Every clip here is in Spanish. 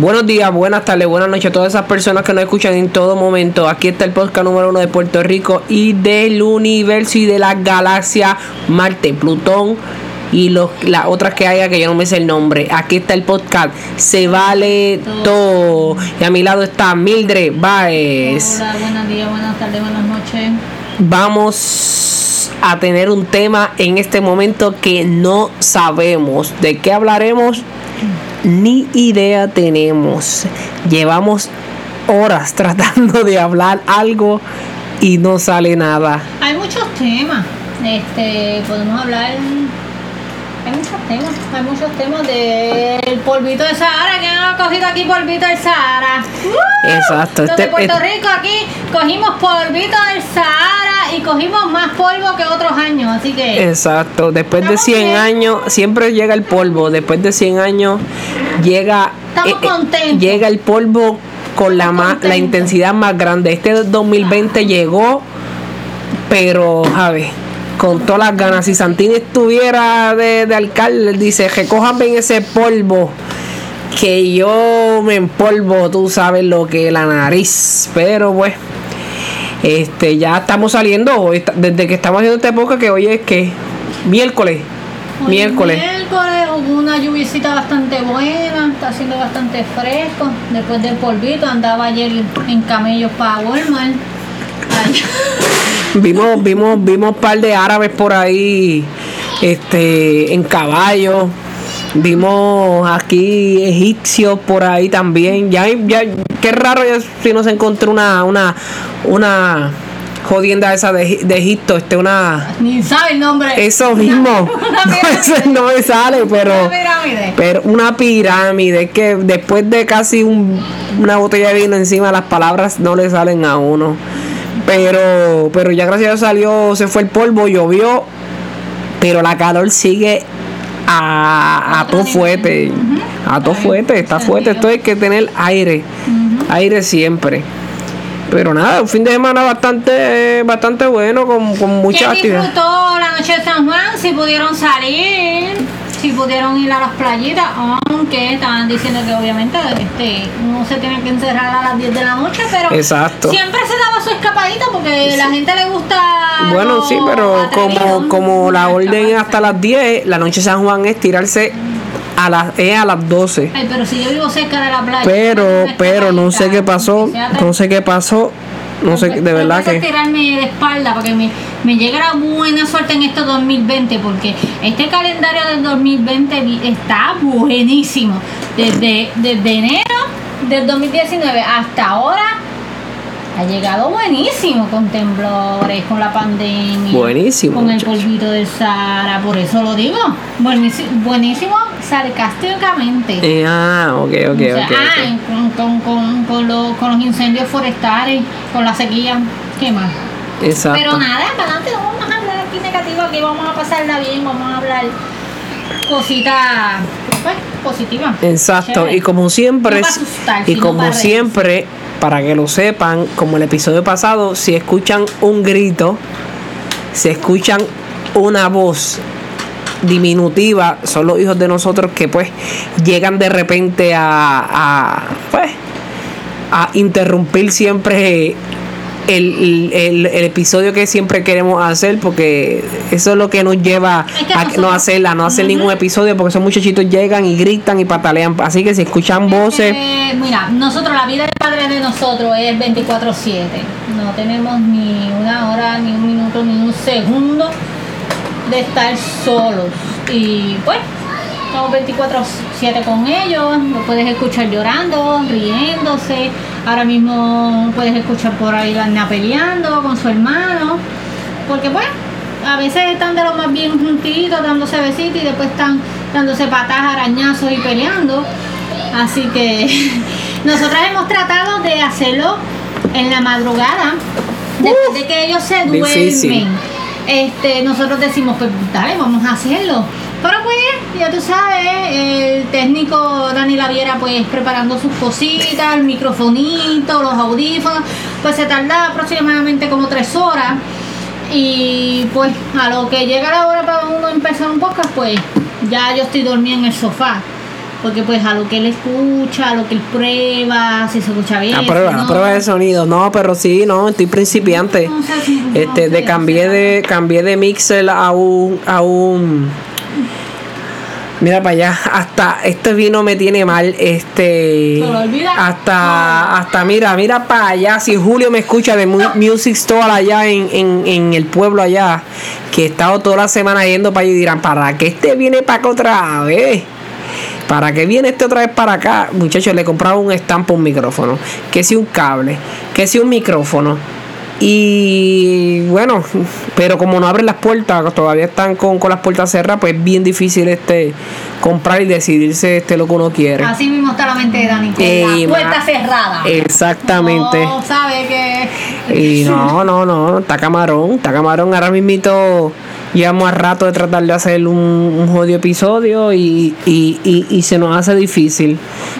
Buenos días, buenas tardes, buenas noches a todas esas personas que nos escuchan en todo momento. Aquí está el podcast número uno de Puerto Rico y del universo y de la galaxia Marte, Plutón y los, las otras que haya que yo no me sé el nombre. Aquí está el podcast. Se vale todo. Y a mi lado está Mildred Baez. Hola, buenos días, buenas tardes, buenas noches. Vamos a tener un tema en este momento que no sabemos. ¿De qué hablaremos? Ni idea tenemos. Llevamos horas tratando de hablar algo y no sale nada. Hay muchos temas. Este, podemos hablar. Hay muchos temas, hay muchos temas del polvito de Sahara. ¿Quién ha cogido aquí polvito del Sahara? Exacto, Los este- de Puerto Rico aquí cogimos polvito del Sahara y cogimos más polvo que otros años, así que Exacto, después de Estamos 100 bien. años, siempre llega el polvo, después de 100 años llega Estamos contentos. llega el polvo con la más, la intensidad más grande. Este 2020 llegó, pero a ver, con todas las ganas. Si Santini estuviera de, de alcalde, dice, recojan bien ese polvo. Que yo me empolvo, tú sabes lo que es la nariz. Pero pues, este, ya estamos saliendo. hoy Desde que estamos haciendo esta época, que hoy es que miércoles. Hoy miércoles. Miércoles hubo una lluviecita bastante buena, está haciendo bastante fresco. Después del polvito andaba ayer en camellos para Walmart. Vimos, vimos, vimos un par de árabes por ahí, este, en caballo. Vimos aquí egipcios por ahí también. Ya, ya, qué raro ya si no se encontró una, una, una jodienda esa de, de Egipto, este, una, Ni sabe el nombre. eso mismo. Una No, ese no me sale, pero, Una pirámide. pero una pirámide que después de casi un- una botella de vino encima, las palabras no le salen a uno. Pero, pero ya gracias a Dios salió, se fue el polvo, llovió, pero la calor sigue a, a todo fuerte. A todo fuerte, está fuerte. Esto hay que tener aire, aire siempre. Pero nada, un fin de semana bastante, bastante bueno, con, con mucha ¿Quién actividad. disfrutó la noche de San Juan? Si pudieron salir, si pudieron ir a las playitas, aunque estaban diciendo que obviamente este, no se tiene que encerrar a las 10 de la noche, pero Exacto. siempre se daba su escapadita porque la gente le gusta. Bueno, sí, pero como, como la orden hasta las 10, la noche San Juan es tirarse a las, es a las 12. Ay, pero si yo vivo cerca de la playa. Pero, pero no sé qué pasó, no sé qué pasó, no sé, de verdad que... tirarme de espalda para que me, me llegue la buena suerte en este 2020 porque este calendario del 2020 vi- está buenísimo. Desde, desde enero del 2019 hasta ahora ha llegado buenísimo con temblores, con la pandemia. Buenísimo, Con el polvito del Sahara, por eso lo digo. Buenísimo, buenísimo sarcásticamente. Eh, ah, ok, ok, O sea, ok. ah, con, con, con, con los, con los incendios forestales, con la sequía, ¿qué más? Exacto. Pero nada, para adelante, no vamos a hablar aquí negativo, aquí vamos a pasarla bien, vamos a hablar cositas pues, positivas. Exacto, Chévere. y como siempre, No asustar, y como para siempre, para que lo sepan, como el episodio pasado, si escuchan un grito, si escuchan una voz diminutiva, son los hijos de nosotros que pues llegan de repente a, a pues a interrumpir siempre el, el- el episodio que siempre queremos hacer porque eso es lo que nos lleva Es que a nosotros- no hacerla, no hacer ningún episodio porque esos muchachitos llegan y gritan y patalean. Así que si escuchan voces, Eh, mira, nosotros, la vida del padre de nosotros es 24-7. No tenemos ni una hora, ni un minuto, ni un segundo de estar solos. Y pues, estamos 24-7 con ellos. Lo puedes escuchar llorando, riéndose. Ahora mismo puedes escuchar por ahí la peleando con su hermano. Porque pues, a veces están de lo más bien juntitos, dándose besitos y después están dándose patas, arañazos y peleando. Así que nosotras hemos tratado de hacerlo en la madrugada, después de que ellos se duermen. Difícil. Este, nosotros decimos, pues dale, vamos a hacerlo. Pero pues, ya tú sabes, el técnico Dani Laviera pues preparando sus cositas, el microfonito, los audífonos, pues se tarda aproximadamente como tres horas. Y pues a lo que llega la hora para uno empezar un podcast, pues ya yo estoy dormida en el sofá. porque pues a lo que él escucha, a lo que él prueba, si se escucha bien. A prueba, si no. a prueba de sonido. No, pero sí, no, estoy principiante. No no Este, de cambié de cambié de mixer a un a un Mira para allá, hasta este vino me tiene mal, este hasta hasta mira, mira para allá, si Julio me escucha de Mu- Music Store allá en, en, en el pueblo allá, que he estado toda la semana yendo para allá y dirán, ¿para qué este viene para acá otra vez? ¿Para qué viene este otra vez para acá? Muchachos, le compraba un estampo, un micrófono. Que si un cable. Que si un micrófono. Y bueno, pero como no abren las puertas, todavía están con, con las puertas cerradas, pues es bien difícil este comprar y decidirse este lo que uno quiere. Así mismo está la mente de Dani, con Ey, la puerta cerrada. Exactamente. No sabe que. Y no, no, no, está camarón, está camarón. Ahora mismito llevamos a rato de tratar de hacer un, un jodido episodio y, y, y, y se nos hace difícil.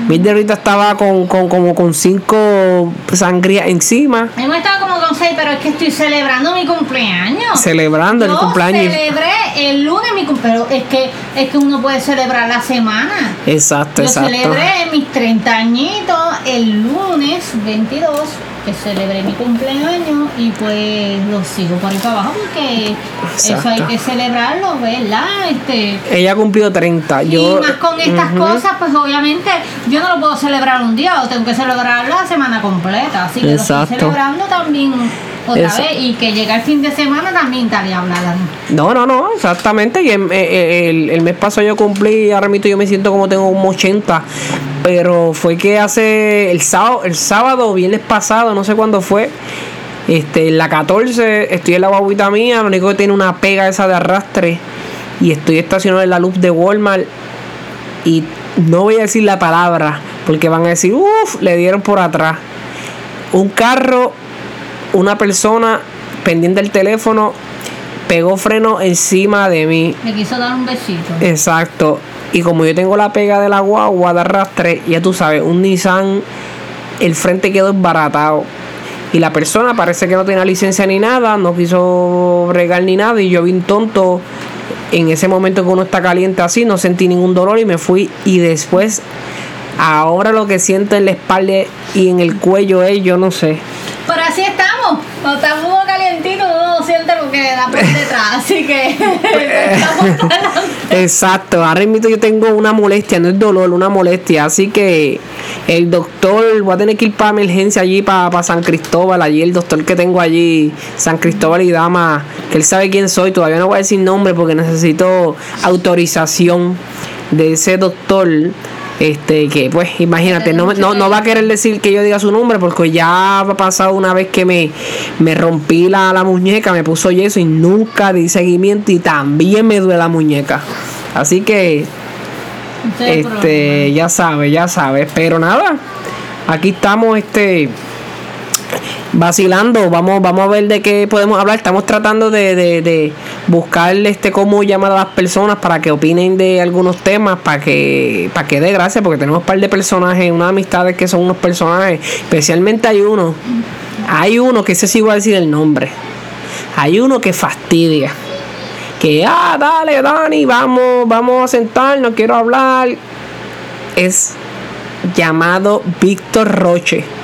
Milde ahorita estaba con, con como con cinco sangrías encima, Hemos estado como con seis, pero es que estoy celebrando mi cumpleaños. celebrando el cumpleaños. celebré el lunes mi cumpleaños, pero es que, es que uno puede celebrar la semana. Exacto, Yo exacto. celebré mis 30 añitos el lunes 22, que celebré mi cumpleaños y pues lo sigo por ahí para abajo porque eso hay que celebrarlo, ¿verdad? Este, Ella cumplió 30. Yo, y más con estas cosas, pues obviamente yo no lo puedo celebrar un día, lo tengo que celebrar la semana completa. Así que lo Exacto. estoy celebrando también otra Esa- vez. Y que llega el fin de semana también y hablar. No, no, no, exactamente. Y el, el- el mes pasado yo cumplí, ahora mismo yo me siento como tengo como 80. Pero fue que hace el sábado, el sábado, viernes pasado, no sé cuándo fue. Este, en la 14, estoy en la guaguita mía, lo único que tiene una pega esa de arrastre. Y estoy estacionado en la luz de Walmart. Y no voy a decir la palabra, porque van a decir, uff, le dieron por atrás. Un carro, una persona pendiente del teléfono, pegó freno encima de mí. Me quiso dar un besito. Exacto. Y como yo tengo la pega de la guagua de arrastre, ya tú sabes, un Nissan, el frente quedó embaratado. Y la persona parece que no tenía licencia ni nada, no quiso bregar ni nada. Y yo vi un tonto. En ese momento que uno está caliente así, no sentí ningún dolor y me fui. Y después, ahora lo que siento en la espalda y en el cuello es, yo no sé. Pero así estamos. Cuando estamos calientitos uno no siente lo que da por detrás. Así que estamos para adelante. Exacto, ahora mismo yo tengo una molestia, no es dolor, una molestia. Así que el doctor, voy a tener que ir para emergencia allí, para, San Cristóbal. Allí el doctor que tengo allí, San Cristóbal y Dama, que él sabe quién soy. Todavía no voy a decir nombre porque necesito autorización de ese doctor. Este, que pues imagínate, no, no, no va a querer decir que yo diga su nombre porque ya ha pasado una vez que me, me rompí la, la muñeca, me puso yeso y nunca di seguimiento y también me duele la muñeca. Así que, este, ya sabes, ya sabes. Pero nada, aquí estamos, este, vacilando. Vamos, vamos a ver de qué podemos hablar. Estamos tratando de, de, de buscar este cómo llamar a las personas para que opinen de algunos temas, para que, para que dé gracia, porque tenemos un par de personajes, unas amistades que son unos personajes. Especialmente hay uno, hay uno que ese sí voy a decir el nombre. Hay uno que fastidia. Que, ah, dale, Dani, vamos, vamos a sentarnos, quiero hablar. Es llamado Víctor Roche.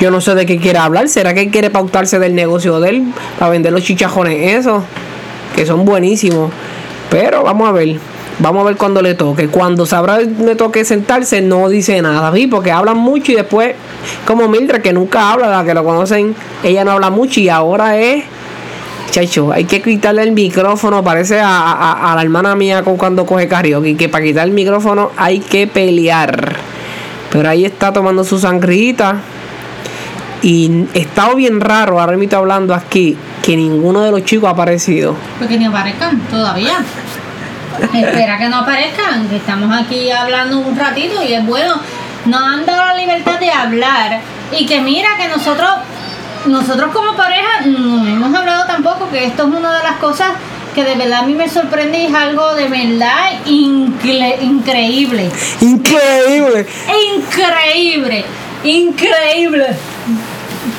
Yo no sé de qué quiere hablar. ¿Será que quiere pautarse del negocio de él para vender los chichajones esos? Que son buenísimos. Pero vamos a ver. Vamos a ver cuando le toque. Cuando sabrá le toque sentarse, no dice nada. ¿sí? Porque hablan mucho y después, como Mildred, que nunca habla, la que lo conocen, ella no habla mucho y ahora es. Chacho, hay que quitarle el micrófono. Parece a, a- a la hermana mía con cuando coge karaoke. Que para quitar el micrófono hay que pelear. Pero ahí está tomando su sangrita. Y he estado bien raro, ahora mismo hablando aquí, que ninguno de los chicos ha aparecido. Porque ni aparezcan todavía. Espera que no aparezcan, que estamos aquí hablando un ratito y es bueno. Nos han dado la libertad de hablar y que mira que nosotros, nosotros como pareja no hemos hablado tampoco, que esto es una de las cosas que de verdad a mí me sorprende y es algo de verdad incre- increíble. Increíble. Increíble, increíble.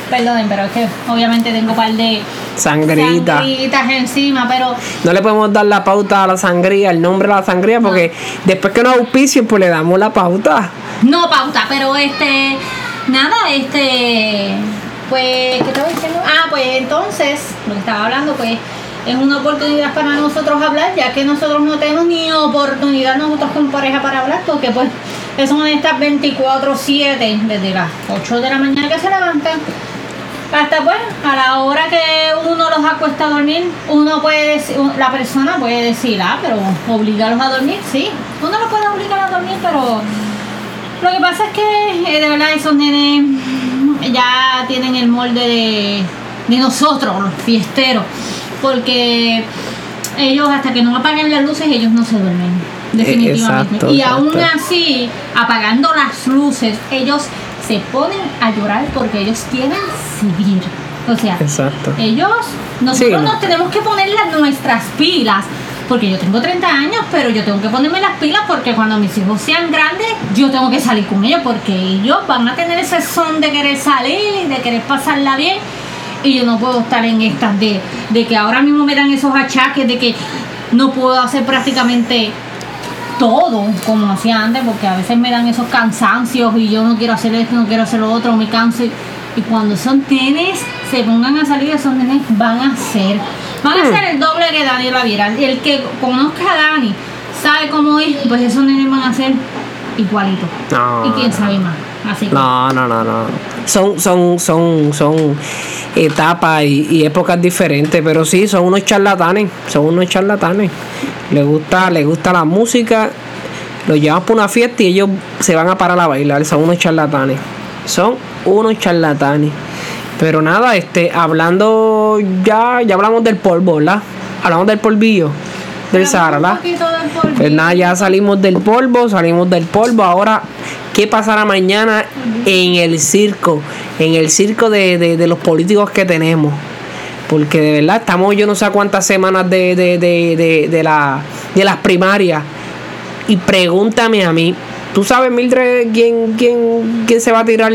Perdonen, pero es que obviamente tengo un par de Sangrita. Sangritas encima, pero No le podemos dar la pauta a la sangría, el nombre a la sangría, porque después que nos auspicien, pues le damos la pauta. no pauta, pero este, nada, este, pues, ¿qué estaba diciendo? Ah, pues entonces, lo que estaba hablando, pues, es una oportunidad para nosotros hablar, ya que nosotros no tenemos ni oportunidad nosotros con pareja para hablar, porque pues, son estas 24-7, desde las 8 de la mañana que se levantan, hasta pues, a la hora que uno los acuesta a dormir, uno puede decir, la persona puede decir, ah, pero obligarlos a dormir, sí, uno los puede obligar a dormir, pero lo que pasa es que eh, de verdad esos nenes ya tienen el molde de, de nosotros, los fiesteros, porque ellos hasta que no apaguen las luces, ellos no se duermen, definitivamente. exacto, y aún así, apagando las luces, ellos se ponen a llorar porque ellos quieren O sea, Exacto. ellos, nosotros Sí, no. nos tenemos que poner las, nuestras pilas. Porque yo tengo 30 años, pero yo tengo que ponerme las pilas porque cuando mis hijos sean grandes, yo tengo que salir con ellos porque ellos van a tener ese son de querer salir y de querer pasarla bien. Y yo no puedo estar en estas de, de que ahora mismo me dan esos achaques de que no puedo hacer prácticamente todo como hacía antes, porque a veces me dan esos cansancios y yo no quiero hacer esto, no quiero hacer lo otro, me canso. Y, y cuando son nenes se pongan a salir, esos nenes van a ser, van a Hmm. ser el doble que Dani Ravira. Y el que conozca a Dani sabe cómo es, pues esos nenes van a ser igualitos. No. Y quién sabe más. Así que, No, no, no, no. Son, son, son, son etapas y, y épocas diferentes, pero sí, son unos charlatanes, son unos charlatanes. Les gusta, les gusta la música, los llevamos por una fiesta y ellos se van a parar a bailar, son unos charlatanes. Son unos charlatanes. Pero nada, este, hablando ya, ya hablamos del polvo, ¿verdad? Hablamos del polvillo, del Sahara, ¿verdad? Pues nada, ya salimos del polvo, salimos del polvo. Ahora, ¿qué pasará mañana en el circo? En el circo de, de- de los políticos que tenemos. Porque de verdad estamos yo no sé cuántas semanas de, de, de, de, de la, de las primarias. Y pregúntame a mí, ¿tú sabes, Mildred, quién, quién, quién se va a tirar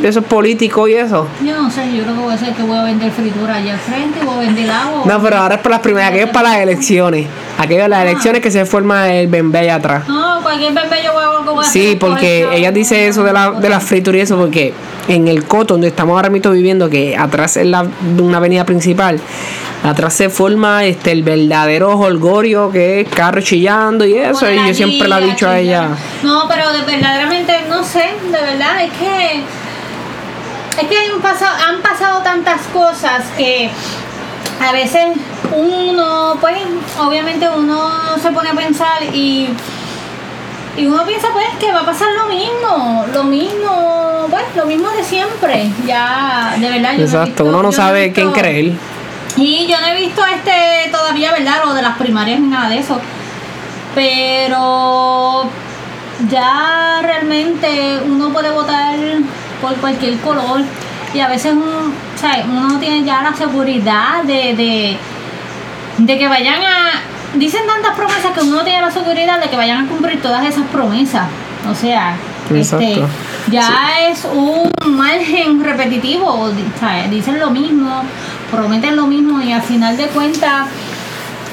de esos políticos y eso? Yo no sé, yo creo que voy a ser que voy a vender fritura allá al frente, voy a vender agua. No, pero ahora es para las primarias, aquello es para las elecciones. Aquello es las elecciones que se forma el bembé allá atrás. No, cualquier bebé yo voy a voy a Sí, porque ella dice eso de la, de la fritura y eso, porque en el coto donde estamos ahora mismo viviendo, que atrás es la, una avenida principal, atrás se forma este el verdadero holgorio que es carro chillando y eso, y yo siempre le he dicho a ella. No, pero de, verdaderamente no sé, de verdad, es que. Es que han pasado, han pasado tantas cosas que a veces uno, pues, obviamente uno se pone a pensar y. Y uno piensa pues que va a pasar lo mismo, lo mismo, pues lo mismo de siempre. Ya, de verdad. yo no Exacto, visto- uno no sabe visto- quién creer. y yo no he visto este todavía, ¿verdad? Lo de las primarias ni nada de eso. Pero ya realmente uno puede votar por cualquier color. Y a veces sea, uno no tiene ya la seguridad de, de, de que vayan a. Dicen tantas promesas que uno no tiene la seguridad de que vayan a cumplir todas esas promesas. O sea, este, ya es un margen repetitivo. Dicen lo mismo, prometen lo mismo y al final de cuentas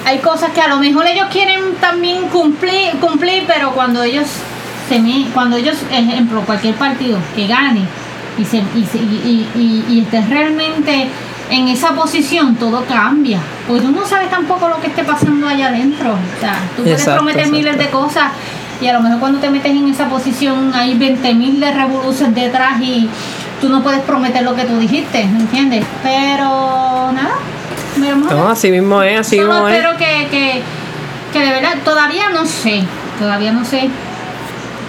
hay cosas que a lo mejor ellos quieren también cumplir, cumplir pero cuando ellos se me- cuando ellos, ejemplo, cualquier partido que gane y, se, y, se- y, y- y esté realmente en esa posición, todo cambia. Porque tú no sabes tampoco lo que esté pasando allá adentro. O sea, tú puedes Exacto, prometer exacto. miles de cosas y a lo mejor cuando te metes en esa posición hay 20 mil de revoluciones detrás y tú no puedes prometer lo que tú dijiste, ¿entiendes? Pero nada. No, así mismo es, así Solo mismo es. espero que, que, que de verdad, todavía no sé, todavía no sé,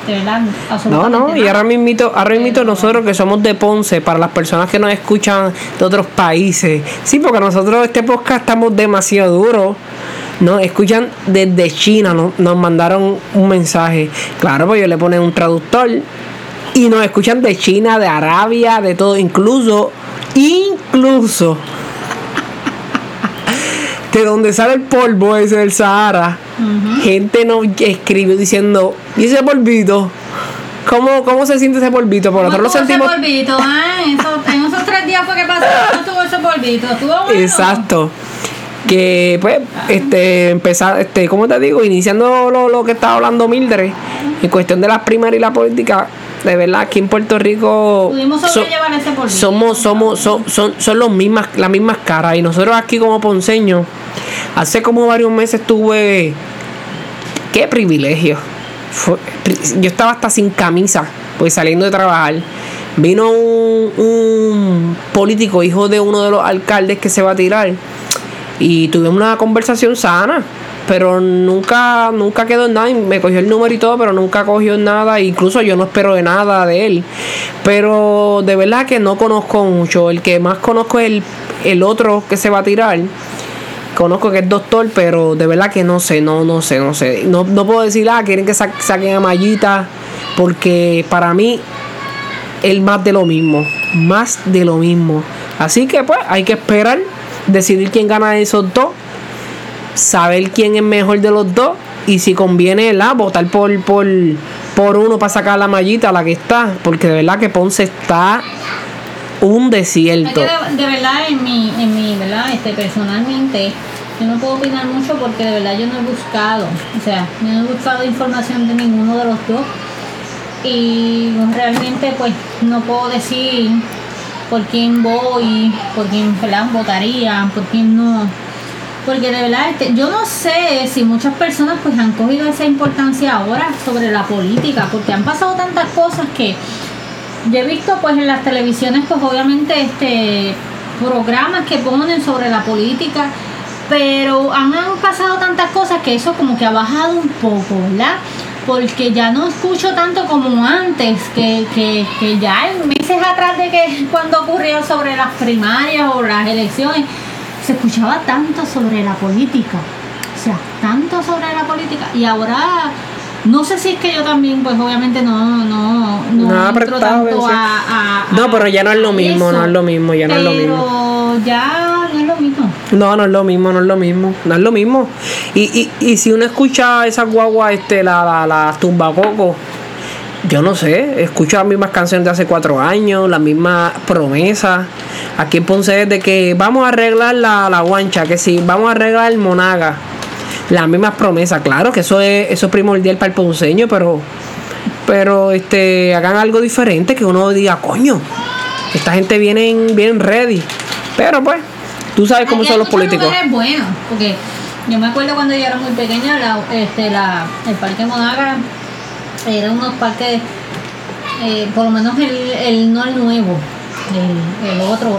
de verdad, No, no, y ahora mismito, ahora mismito nosotros que somos de Ponce, para las personas que nos escuchan de otros países, sí, porque nosotros este podcast estamos demasiado duros, nos escuchan desde China, nos, nos mandaron un mensaje, claro, pues yo le ponen un traductor y nos escuchan de China, de Arabia, de todo, incluso, incluso de donde sale el polvo ese del Sahara, gente nos escribió diciendo, ¿y ese polvito? ¿Cómo, ¿Cómo se siente ese polvito? Por ¿Cómo nosotros lo estuvo ese sentimos. polvito? Eso- en esos tres días fue que pasó, ¿cómo estuvo ese polvito. ¿Estuvo bueno? Exacto. Que pues, este, empezar, este, ¿cómo te digo? Iniciando lo, lo que estaba hablando Mildred, en cuestión de las primarias y la política, de verdad, aquí en Puerto Rico so- ese somos, somos, son, son, son los mismas, las mismas caras. Y nosotros aquí como ponceños, hace como varios meses tuve qué privilegio. Yo estaba hasta sin camisa, pues saliendo de trabajar. Vino un, un político, hijo de uno de los alcaldes que se va a tirar. Y tuvimos una conversación sana. Pero nunca, nunca quedó en nada. Me cogió el número y todo, pero nunca cogió nada. Incluso yo no espero de nada de él. Pero de verdad que no conozco mucho. El que más conozco es el, el otro que se va a tirar conozco que es doctor, pero de verdad que no sé, no, no sé, no sé. No, no puedo decir, ah, quieren que sa- saquen a Mayita, porque para mí es más de lo mismo, más de lo mismo. Así que pues hay que esperar, decidir quién gana de esos dos, saber quién es mejor de los dos y si conviene la votar por, por, por uno para sacar la mallita, la que está, porque de verdad que Ponce está un Es desierto. que de, verdad, en mi, en mi, ¿verdad? Este, personalmente, yo no puedo opinar mucho porque de verdad yo no he buscado, o sea, no he buscado información de ninguno de los dos y realmente pues no puedo decir por quién voy, por quién ¿verdad? votaría, por quién no. Porque de verdad, este, yo no sé si muchas personas pues han cogido esa importancia ahora sobre la política, porque han pasado tantas cosas que yo he visto pues en las televisiones pues obviamente este programas que ponen sobre la política pero han, pasado tantas cosas que eso como que ha bajado un poco verdad porque ya no escucho tanto como antes que, que, que ya meses atrás de que cuando ocurrió sobre las primarias o las elecciones se escuchaba tanto sobre la política o sea tanto sobre la política y ahora no sé si es que yo también, pues obviamente no, no, no, No entro tanto a, a- No, pero ya no es lo mismo, eso. no es lo mismo, ya no es lo mismo. Pero ya no es lo mismo. No, no es lo mismo, no es lo mismo, no es lo mismo. Y, y, y si uno escucha esa guagua, este, la, la, la tumbacoco, yo no sé, escucho las mismas canciones de hace cuatro años, las mismas promesas. Aquí en Ponce es de que vamos a arreglar la, la guancha, que si vamos a arreglar el monaga. Las mismas promesas, claro que eso es, eso es primordial para el ponceño, pero pero este hagan algo diferente que uno diga, coño, esta gente viene bien ready. Pero pues, tú sabes cómo Aquí son los políticos. lugares buenos, porque yo me acuerdo cuando yo era muy pequeña, la, este, la, el Parque Monaga era unos parques, eh, por lo menos el, el no el nuevo, el, el otro.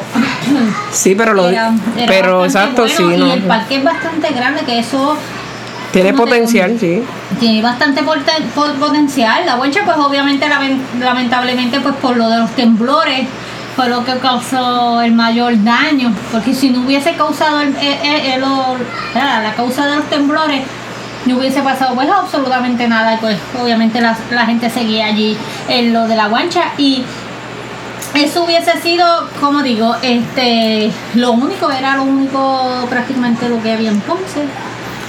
Sí, pero lo era- era pero exacto, bueno, sí, Y no. el parque es bastante grande, que eso Tiene ¿cómo te- potencial, sí. tiene bastante porte- po- potencial. La huelcha, pues obviamente, lamen- lamentablemente, pues por lo de los temblores, fue lo que causó el mayor daño. Porque si no hubiese causado el, el- la, causa de los temblores, no hubiese pasado pues absolutamente nada. Y pues obviamente la, la gente seguía allí en lo de la guancha. Y eso hubiese sido, como digo, este lo único, era lo único prácticamente lo que había en Ponce.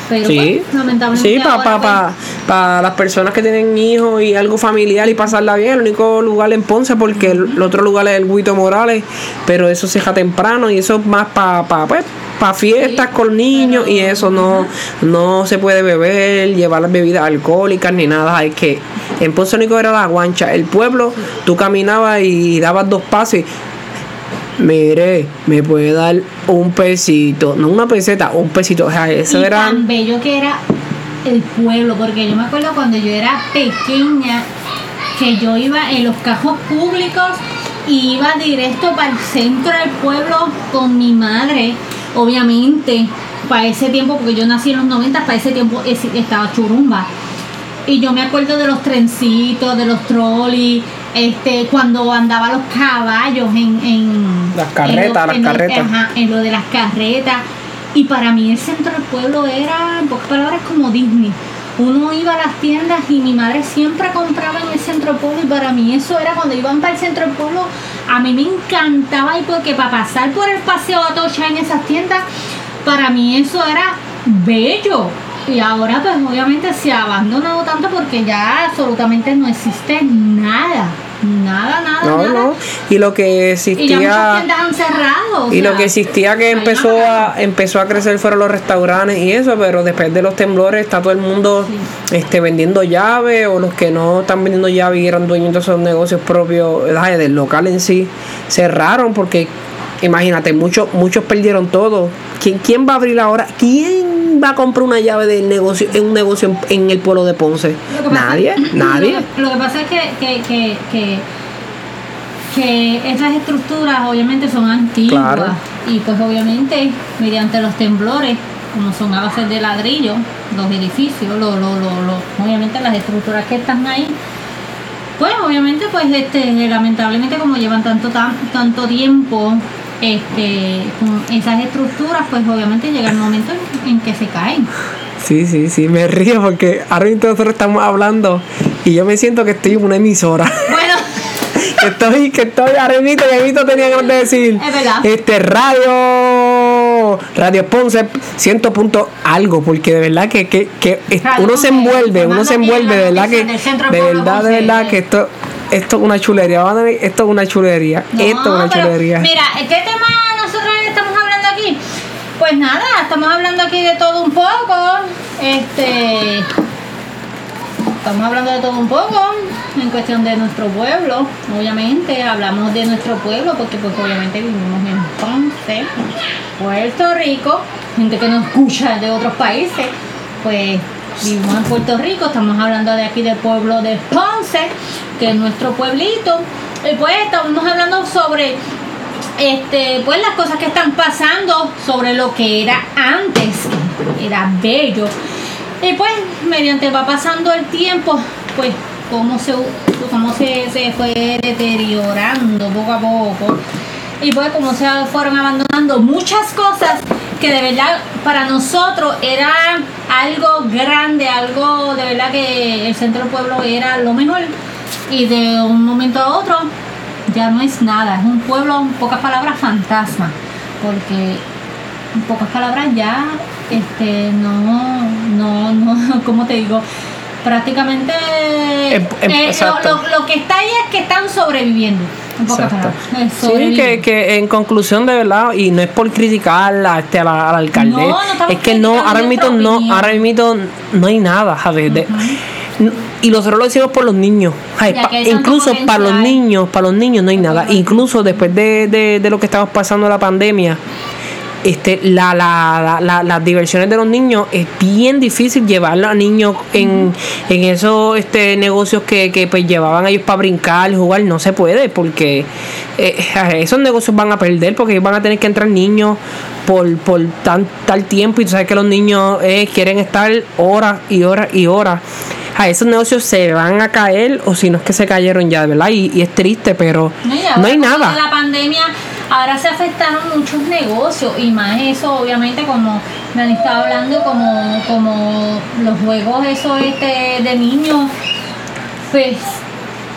Pero Sí, pues, lamentablemente sí, para ahora, pa, pues, pa, las personas que tienen hijos y algo familiar y pasarla bien, el único lugar en Ponce, porque el, el otro lugar es el Guito Morales, pero eso se deja temprano y eso es más para pa, pues, pa fiestas Sí, con niños y eso no, no se puede beber, llevar las bebidas alcohólicas ni nada. Hay que, en Ponce único era la guancha. El pueblo, tú caminabas y dabas dos pasos y Mire, me puede dar un pesito, no una peseta, un pesito. O sea, eso y era. tan bello que era el pueblo, porque yo me acuerdo cuando yo era pequeña que yo iba en los cajos públicos y iba directo para el centro del pueblo con mi madre, obviamente, para ese tiempo, porque yo nací en los 90, para ese tiempo es- estaba churumba. Y yo me acuerdo de los trencitos, de los trolleys, este, cuando andaban los caballos en, en Las carretas, en lo- las en carretas. ajá, en lo de las carretas. Y para mí el centro del pueblo era, en pocas palabras, como Disney. Uno iba a las tiendas y mi madre siempre compraba en el centro del pueblo y para mí eso era cuando iban para el centro del pueblo, a mí me encantaba y porque para pasar por el paseo Atocha en esas tiendas, para mí eso era bello. Y ahora pues obviamente se ha abandonado tanto porque ya absolutamente no existe nada. Nada, nada, No, nada. no. Y lo que Y ya muchas existía. han cerrado. Y lo que existía que empezó a empezó a crecer fueron los restaurantes y eso, pero después de los temblores está todo el mundo este vendiendo llaves o los que no están vendiendo llaves y eran dueños de esos negocios propios del local en sí cerraron porque imagínate, muchos muchos perdieron todo. ¿Quién, ¿Quién va a abrir ahora? ¿Quién va a comprar una llave del negocio en un negocio en, en el pueblo de Ponce? Nadie, nadie. Lo que, lo que pasa es que, que, que, que, que estas estructuras obviamente son antiguas Claro. y pues obviamente mediante los temblores, como son a base de ladrillo, los edificios, lo, lo- obviamente las estructuras que están ahí, pues obviamente pues este lamentablemente como llevan tanto tan, tanto tiempo este con esas estructuras pues obviamente llega el momento en, que se caen. Sí, sí, sí, me río porque ahora mismo nosotros estamos hablando y yo me siento que estoy en una emisora. Bueno, Que estoy, que estoy, mismo, ya mismo tenía ganas de decir. Es verdad. Este radio, Radio Ponce, ciento punto algo, porque de verdad que, que, que uno se envuelve, uno se envuelve, de verdad que, de verdad, de verdad que esto, esto es una chulería, a esto es una chulería, No, esto es una pero, chulería. Mira, ¿qué tema nosotros estamos hablando aquí? Pues nada, estamos hablando aquí de todo un poco. Este. Estamos hablando de todo un poco en cuestión de nuestro pueblo. Obviamente, hablamos de nuestro pueblo porque, pues, obviamente vivimos en Ponce, Puerto Rico. Gente que nos escucha de otros países, pues vivimos en Puerto Rico. Estamos hablando de aquí del pueblo de Ponce, que es nuestro pueblito. Y pues, estamos hablando sobre este, pues las cosas que están pasando sobre lo que era antes, que era bello. Y pues, mediante va pasando el tiempo, pues, cómo se, cómo se, se fue deteriorando poco a poco. Y pues, como se fueron abandonando muchas cosas que de verdad para nosotros era algo grande, algo de verdad que el centro del pueblo era lo mejor. Y de un momento a otro ya no es nada, es un pueblo, en pocas palabras, fantasma, porque en pocas palabras ya, este, no, no, no, ¿cómo te digo? Prácticamente Em- em- eh, lo, lo- lo que está ahí es que están sobreviviendo, Exacto. eh, Sí, que, que en conclusión de verdad, y no es por criticar a, este, a la, a la alcalde, No, no estamos es que no, ahora mismo no, ahora mismo no hay nada, ¿sabes? De- n- y nosotros lo decimos por los niños. Ay, pa- incluso para los niños, para los niños no hay nada. Incluso después de, de, de lo que estamos pasando la pandemia, este, la, la, la- la- las diversiones de los niños es bien difícil llevarlos a niños en, en esos este, negocios que, que pues llevaban a ellos para brincar, jugar, no se puede porque eh, esos negocios van a perder porque van a tener que entrar niños por, por tan, tal tiempo y tú sabes que los niños eh, quieren estar horas y horas y horas. A esos negocios se van a caer o si no es que se cayeron ya, ¿verdad? Y, y es triste, pero No, no hay nada. La pandemia, ahora se afectaron muchos negocios y más eso, obviamente, como me han estado hablando, como, como los juegos, eso este de niños, pues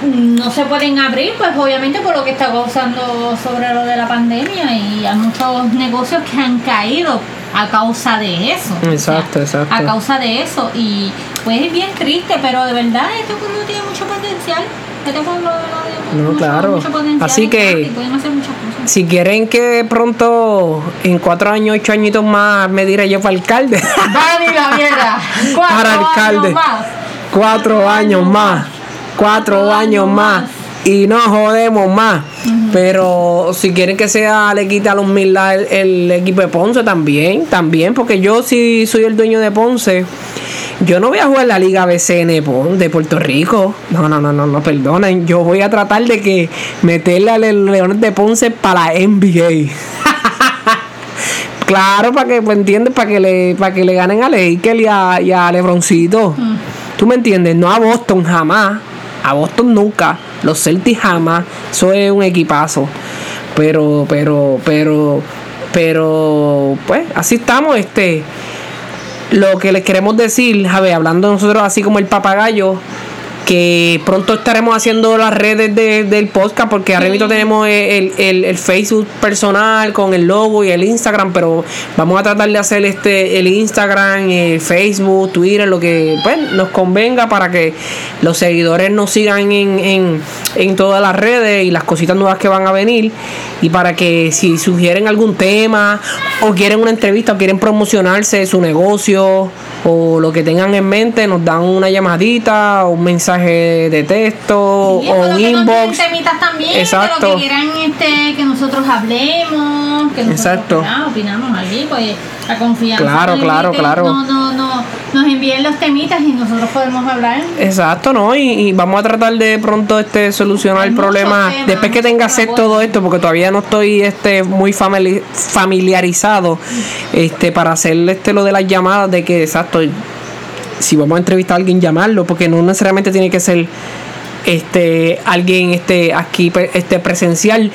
no se pueden abrir, pues obviamente por lo que está causando sobre lo de la pandemia y hay muchos negocios que han caído a causa de eso. O sea, Exacto, exacto. A causa de eso y pues es bien triste, pero de verdad este pueblo tiene mucho potencial. Este pueblo No, mucho, claro. mucho Así que-. Si quieren que pronto, en cuatro años, ocho añitos más, me diré yo para alcalde. Dani la viera. para alcalde. Cuatro años más. Cuatro años más. Y no jodemos más. Pero si quieren que sea, le quita a los mil el, el equipo de Ponce también. También. Porque yo si soy el dueño de Ponce. Yo no voy a jugar la Liga BCN de Puerto Rico. No, no, no, no, no, perdonen. Yo voy a tratar de que meterle a los Leones de Ponce para la NBA. Claro, para que, pues, ¿entiendes? Para que le, para que le ganen a Lakers y a, y a Lebroncito. ¿Tú me entiendes? No a Boston jamás. A Boston nunca. Los Celtics jamás. Eso es un equipazo. Pero, pero, pero, pero, pues, así estamos, este. Lo que les queremos decir, ver, hablando nosotros así como el papagayo, que pronto estaremos haciendo las redes de- del podcast porque arriba tenemos el, el- el Facebook personal con el logo y el Instagram pero vamos a tratar de hacer este el Instagram el Facebook Twitter lo que pues, nos convenga para que los seguidores nos sigan en, en, en todas las redes y las cositas nuevas que van a venir y para que si sugieren algún tema o quieren una entrevista o quieren promocionarse su negocio o lo que tengan en mente nos dan una llamadita o un mensaje de texto Sí, o un que inbox también, de Exacto. lo que quieran este, que nosotros hablemos, que nosotros Exacto. opinamos, opinamos pues la confianza. Claro, claro, inviten, claro. No, no, no, nos envíen los temitas y nosotros podemos hablar. Exacto, ¿no? Y, y vamos a tratar de pronto este solucionar Hay el problema temas, después que tenga buenos. todo esto porque todavía no estoy este muy famili- familiarizado este para hacer este lo de las llamadas de que exacto si vamos a entrevistar a alguien llamarlo porque no necesariamente tiene que ser este alguien este aquí pre- este presencial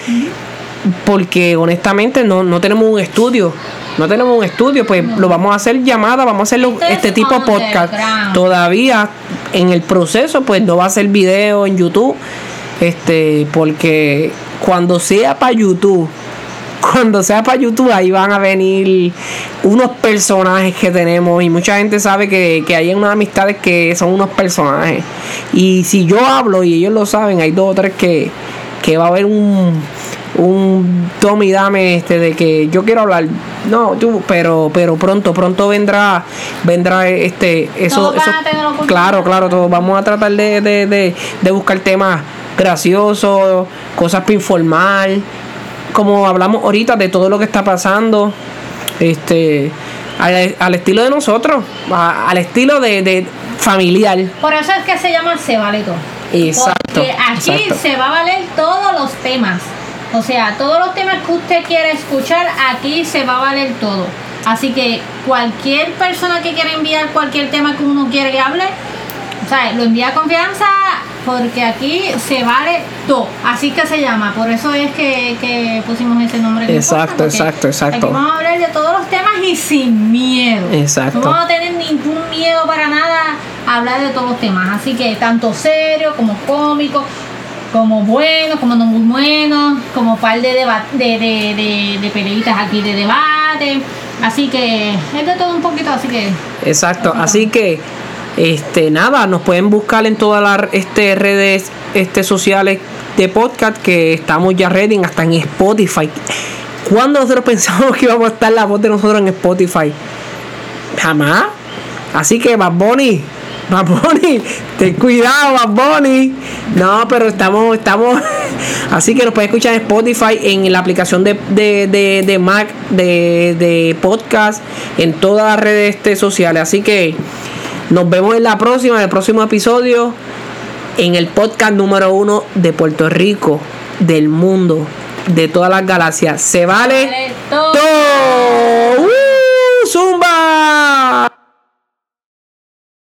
porque honestamente no, no tenemos un estudio no tenemos un estudio pues lo vamos a hacer llamada vamos a hacerlo Este es este tipo de podcast. todavía en el proceso pues no va a ser video en YouTube este porque cuando sea para YouTube cuando sea para YouTube ahí van a venir unos personajes que tenemos. Y mucha gente sabe que, que hay unas amistades que son unos personajes. Y si yo hablo y ellos lo saben hay dos o tres que, que va a haber un un tome y dame este de que yo quiero hablar. No tú pero pero pronto pronto vendrá vendrá este eso, eso claro claro todos vamos a tratar de, de, de, de buscar temas graciosos cosas para informar como hablamos ahorita de todo lo que está pasando este al, al estilo de nosotros a- al estilo de, de familiar Por eso es que se llama Se Vale Todo. Exacto, Porque aquí exacto. se va a valer todos los temas. O sea, todos los temas que usted quiere escuchar, aquí se va a valer todo. Así que cualquier persona que quiera enviar cualquier tema que uno quiere que hable, o sea, lo envía a confianza porque aquí se vale todo. Así que se llama. Por eso es que, que pusimos ese nombre. Exacto, porque exacto, exacto. Aquí vamos a hablar de todos los temas y sin miedo. Exacto. No vamos a tener ningún miedo para nada a hablar de todos los temas. Así que tanto serio como cómico, como buenos, como no muy buenos, como par de, de, de, de, de peleitas aquí de debate. Así que es de todo un poquito, así que Exacto, así que este nada, nos pueden buscar en todas las este, redes este, sociales de podcast que estamos ya ready hasta en Spotify. ¿Cuándo nosotros pensamos que íbamos a estar la voz de nosotros en Spotify? Jamás. Así que Bad Bunny, Bad Bunny, ten cuidado, Bad Bunny. No, pero estamos, estamos. Así que nos pueden escuchar en Spotify, en la aplicación de, de, de, de Mac, de, de podcast, en todas las redes este, sociales. Así que nos vemos en la próxima, en el próximo episodio, en el podcast número uno de Puerto Rico, del mundo, de todas las galaxias. Se vale, vale todo. todo. ¡Uh!